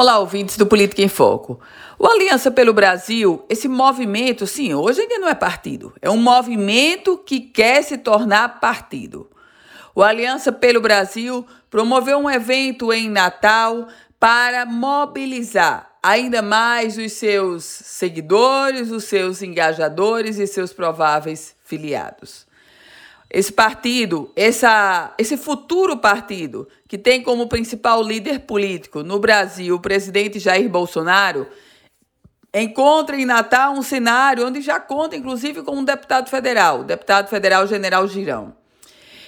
Olá, ouvintes do Política em Foco. O Aliança pelo Brasil, esse movimento, sim, hoje ainda não é partido, é um movimento que quer se tornar partido. O Aliança pelo Brasil promoveu um evento em Natal para mobilizar ainda mais os seus seguidores, os seus engajadores e seus prováveis filiados. Esse partido, essa, esse futuro partido, que tem como principal líder político no Brasil o presidente Jair Bolsonaro, encontra em Natal um cenário onde já conta, inclusive, com um deputado federal, o deputado federal General Girão.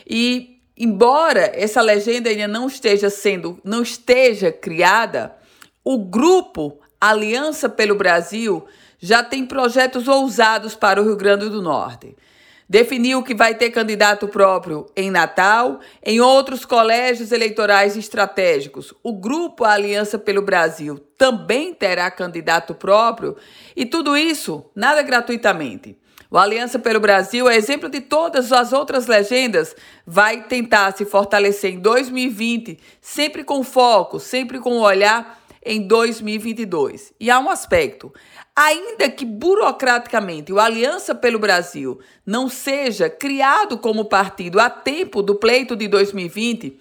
E, embora essa legenda ainda não esteja sendo, não esteja criada, o grupo Aliança pelo Brasil já tem projetos ousados para o Rio Grande do Norte definiu que vai ter candidato próprio em Natal, em outros colégios eleitorais estratégicos. O grupo Aliança pelo Brasil também terá candidato próprio e tudo isso nada gratuitamente. O Aliança pelo Brasil é exemplo de todas as outras legendas, vai tentar se fortalecer em 2020, sempre com foco, sempre com o olhar em 2022. E há um aspecto: ainda que burocraticamente o Aliança pelo Brasil não seja criado como partido a tempo do pleito de 2020,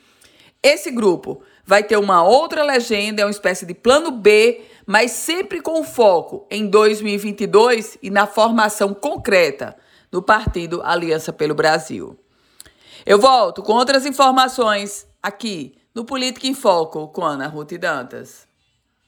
esse grupo vai ter uma outra legenda, é uma espécie de plano B, mas sempre com foco em 2022 e na formação concreta do partido Aliança pelo Brasil. Eu volto com outras informações aqui no Política em Foco com Ana Ruth Dantas.